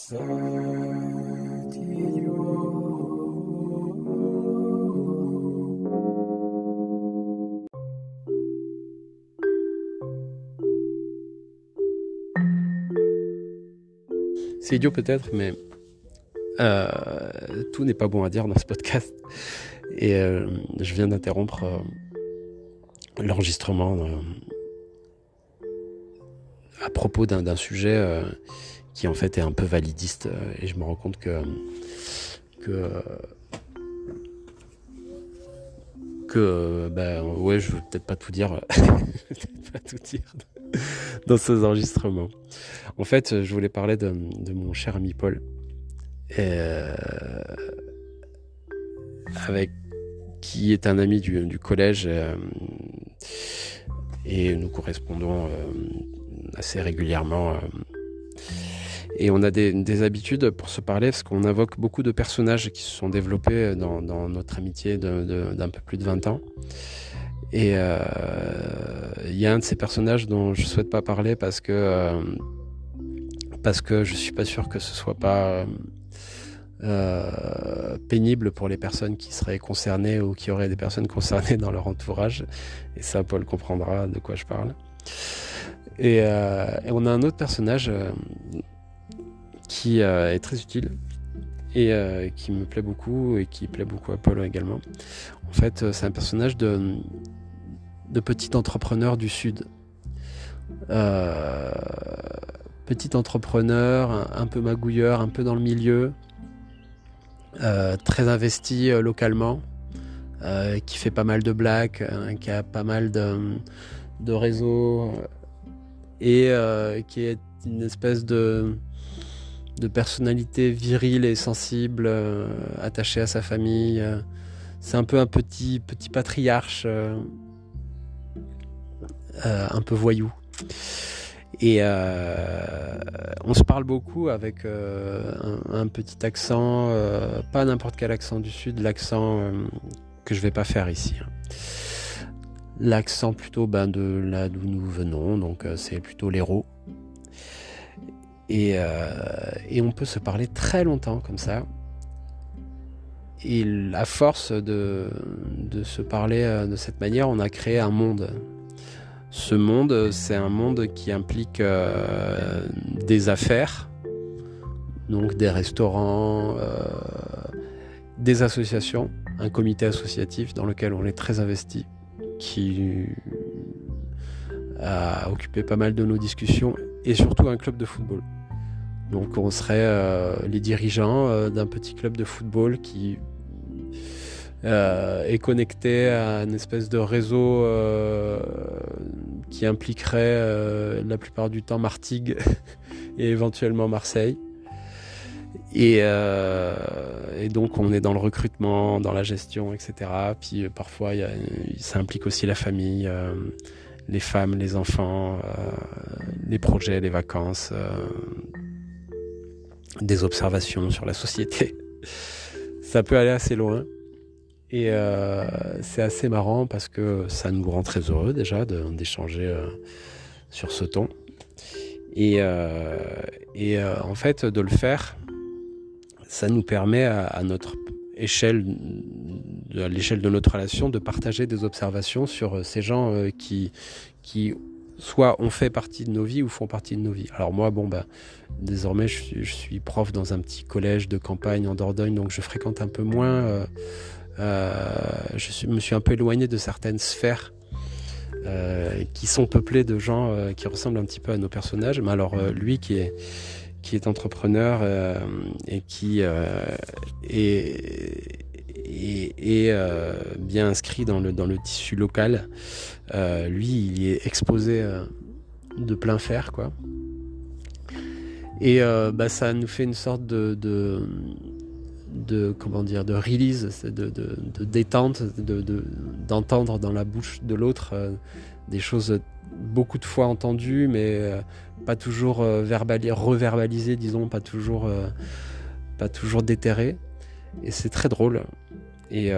C'est idiot peut-être, mais euh, tout n'est pas bon à dire dans ce podcast. Et euh, je viens d'interrompre euh, l'enregistrement à propos d'un sujet qui en fait est un peu validiste. et je me rends compte que que que ben ouais je veux peut-être pas tout dire pas tout dire dans ces enregistrements en fait je voulais parler de, mon cher ami Paul euh, avec qui est un ami du, collège euh, et nous correspondons euh, assez régulièrement. Et on a des, habitudes pour se parler parce qu'on invoque beaucoup de personnages qui se sont développés dans, notre amitié d'un peu plus de 20 ans. Et il y a un de ces personnages dont je souhaite pas parler parce que parce que je suis pas sûr que ce soit pas euh, pénible pour les personnes qui seraient concernées ou qui auraient des personnes concernées dans leur entourage. Et ça, Paul comprendra de quoi je parle. Et, euh, on a un autre personnage euh, qui est très utile et qui me plaît beaucoup et qui plaît beaucoup à Paul également. En fait, c'est un personnage de, de petit entrepreneur du Sud. petit entrepreneur, un peu magouilleur, un peu dans le milieu, euh, très investi euh, localement, euh, qui fait pas mal de blagues, qui a pas mal de, de réseaux et qui est une espèce de, de personnalité virile et sensible, attachée à sa famille. c'est un peu un petit, petit patriarche, un peu voyou. Et euh, on se parle beaucoup avec euh, un, petit accent, euh, pas n'importe quel accent du sud, l'accent que je vais pas faire ici. Hein. L'accent plutôt ben, de là d'où nous venons, donc c'est plutôt l'héros. Et, et, on peut se parler très longtemps comme ça. Et à force de, se parler de cette manière, on a créé un monde ce monde, c'est un monde qui implique euh, des affaires, donc des restaurants, euh, des associations, un comité associatif dans lequel on est très investi, qui a occupé pas mal de nos discussions, et surtout un club de football. Donc on serait euh, les dirigeants d'un petit club de football qui euh, est connecté à une espèce de réseau euh, qui impliquerait euh, la plupart du temps Martigues et éventuellement Marseille. Et, donc on est dans le recrutement, dans la gestion, etc. Puis parfois ça implique aussi la famille, les femmes, les enfants, les projets, les vacances, des observations sur la société. Ça peut aller assez loin. Et euh, c'est assez marrant parce que ça nous rend très heureux déjà d'échanger euh, sur ce ton. Et, euh, et en fait, de le faire, ça nous permet à, notre échelle, à l'échelle de notre relation, de partager des observations sur ces gens qui, qui soit ont fait partie de nos vies ou font partie de nos vies. Alors moi, bon, ben, désormais, je suis, je prof dans un petit collège de campagne en Dordogne, donc je fréquente un peu moins euh, je me suis un peu éloigné de certaines sphères euh, qui sont peuplées de gens euh, qui ressemblent un petit peu à nos personnages. Mais alors lui qui est entrepreneur et qui est, bien inscrit dans le, dans le tissu local. lui, il est exposé de plein fer, quoi. Et bah, ça nous fait une sorte de, de comment dire de release, de, de, détente, d'entendre dans la bouche de l'autre euh, des choses beaucoup de fois entendues, mais euh, pas toujours euh, reverbalisées, disons, pas toujours, pas toujours déterrées. Et c'est très drôle. Et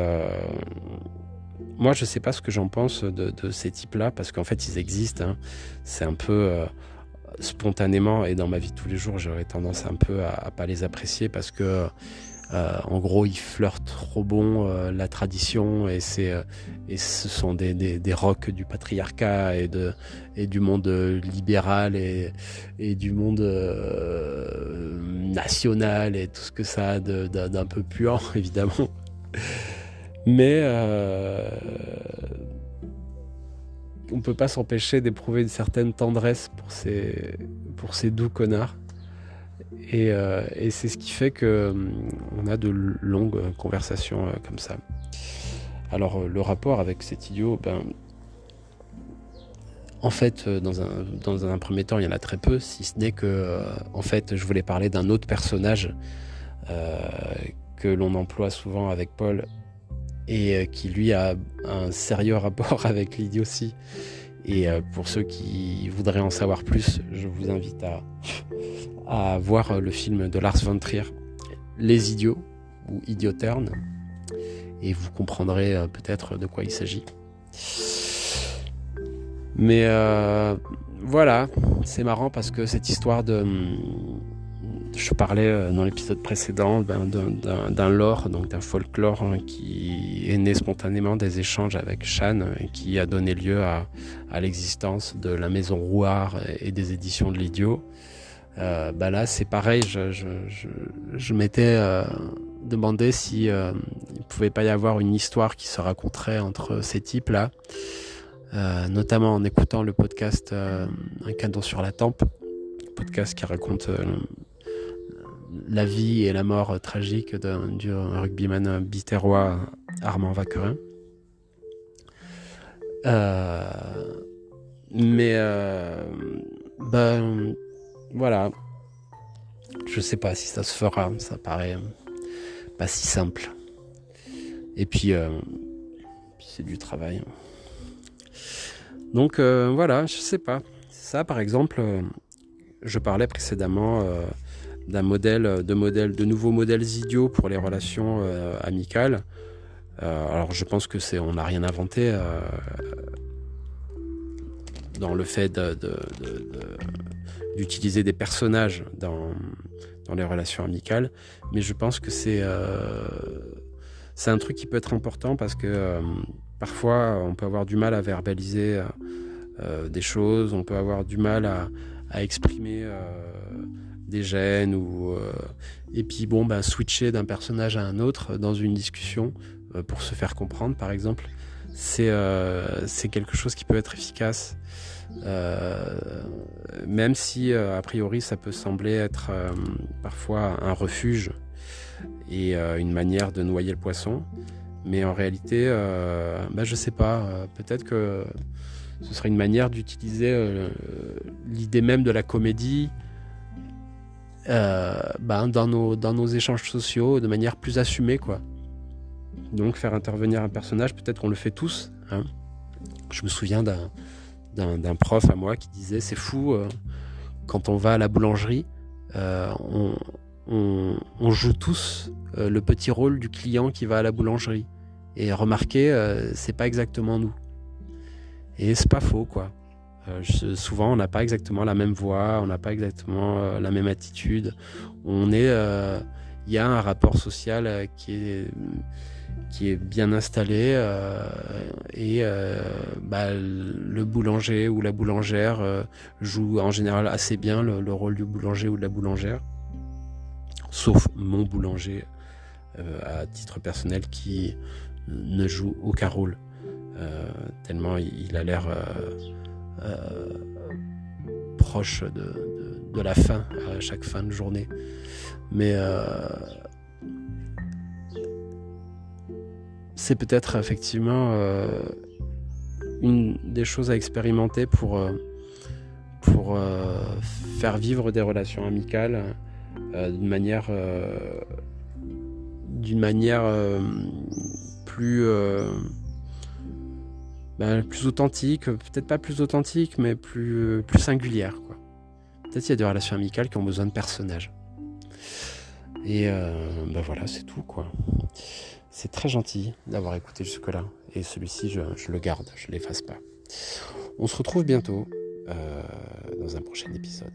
moi, je sais pas ce que j'en pense de, ces types-là, parce qu'en fait, ils existent. Hein. C'est un peu spontanément et dans ma vie de tous les jours, j'aurais tendance un peu à, à, pas les apprécier parce que euh, en gros, ils flirtent trop bon euh, la tradition et euh, et ce sont des, des, rocs du patriarcat et de et du monde libéral et et du monde national et tout ce que ça a d'un peu puant évidemment. Mais on peut pas s'empêcher d'éprouver une certaine tendresse pour ces pour ces doux connards. Euh, et, c'est ce qui fait que on a de longues conversations euh, comme ça. Alors euh, le rapport avec cet idiot, ben, en fait, dans un, dans un premier temps, il y en a très peu, si ce n'est que, en fait, je voulais parler d'un autre personnage que l'on emploie souvent avec Paul et qui lui a un sérieux rapport avec l'idiotie. Et pour ceux qui voudraient en savoir plus, je vous invite à, à voir le film de Lars von Trier, Les Idiots ou Idioterne, et vous comprendrez euh, peut-être de quoi il s'agit. Mais euh, voilà, c'est marrant parce que cette histoire de... Je parlais euh, dans l'épisode précédent d'un lore, donc d'un folklore hein, qui est né spontanément des échanges avec Shan qui a donné lieu à, à l'existence de la maison Rouard et des éditions de l'idiot. Euh, bah là, c'est pareil. Je, m'étais euh, demandé si euh, il pouvait pas y avoir une histoire qui se raconterait entre ces types-là, euh, notamment en écoutant le podcast Un cadeau sur la tempe, podcast qui raconte la vie et la mort tragique du rugbyman biterrois Armand Vaquerin. mais ben voilà. Je sais pas si ça se fera, ça paraît pas si simple. Et puis, euh, c'est du travail. Donc euh, voilà, je sais pas. Ça, par exemple, euh, je parlais précédemment d'un modèle, de nouveaux modèles idiots pour les relations amicales. alors, je pense que c'est, on n'a rien inventé dans le fait de d'utiliser des personnages dans, les relations amicales, mais je pense que c'est euh, un truc qui peut être important parce que euh, parfois on peut avoir du mal à verbaliser euh, des choses, on peut avoir du mal à, à exprimer des gènes ou et puis bon ben switcher d'un personnage à un autre dans une discussion pour se faire comprendre par exemple c'est c'est quelque chose qui peut être efficace euh, même si euh, a priori ça peut sembler être euh, parfois un refuge et une manière de noyer le poisson, mais en réalité, bah, je sais pas, peut-être que ce serait une manière d'utiliser l'idée même de la comédie bah, dans, nos, dans nos échanges sociaux de manière plus assumée. quoi. Donc faire intervenir un personnage, peut-être qu'on le fait tous. Hein. Je me souviens d'un prof à moi qui disait c'est fou euh, quand on va à la boulangerie euh, on, on, joue tous euh, le petit rôle du client qui va à la boulangerie et remarquez c'est pas exactement nous et c'est pas faux quoi souvent on n'a pas exactement la même voix on n'a pas exactement la même attitude on est il y a un rapport social qui est qui est bien installé euh, et euh, bah, le boulanger ou la boulangère euh, joue en général assez bien le, rôle du boulanger ou de la boulangère, sauf mon boulanger à titre personnel qui ne joue aucun rôle tellement il, a l'air proche de, la fin à chaque fin de journée. Mais c'est peut-être effectivement euh, une des choses à expérimenter pour, euh, pour euh, faire vivre des relations amicales d'une manière, d'une manière plus, ben, plus authentique, peut-être pas plus authentique, mais plus, plus singulière. Peut-être qu'il y a des relations amicales qui ont besoin de personnages. Et ben voilà, c'est tout quoi. C'est très gentil d'avoir écouté jusque-là. Et celui-ci, je, le garde, je ne l'efface pas. On se retrouve bientôt. dans un prochain épisode.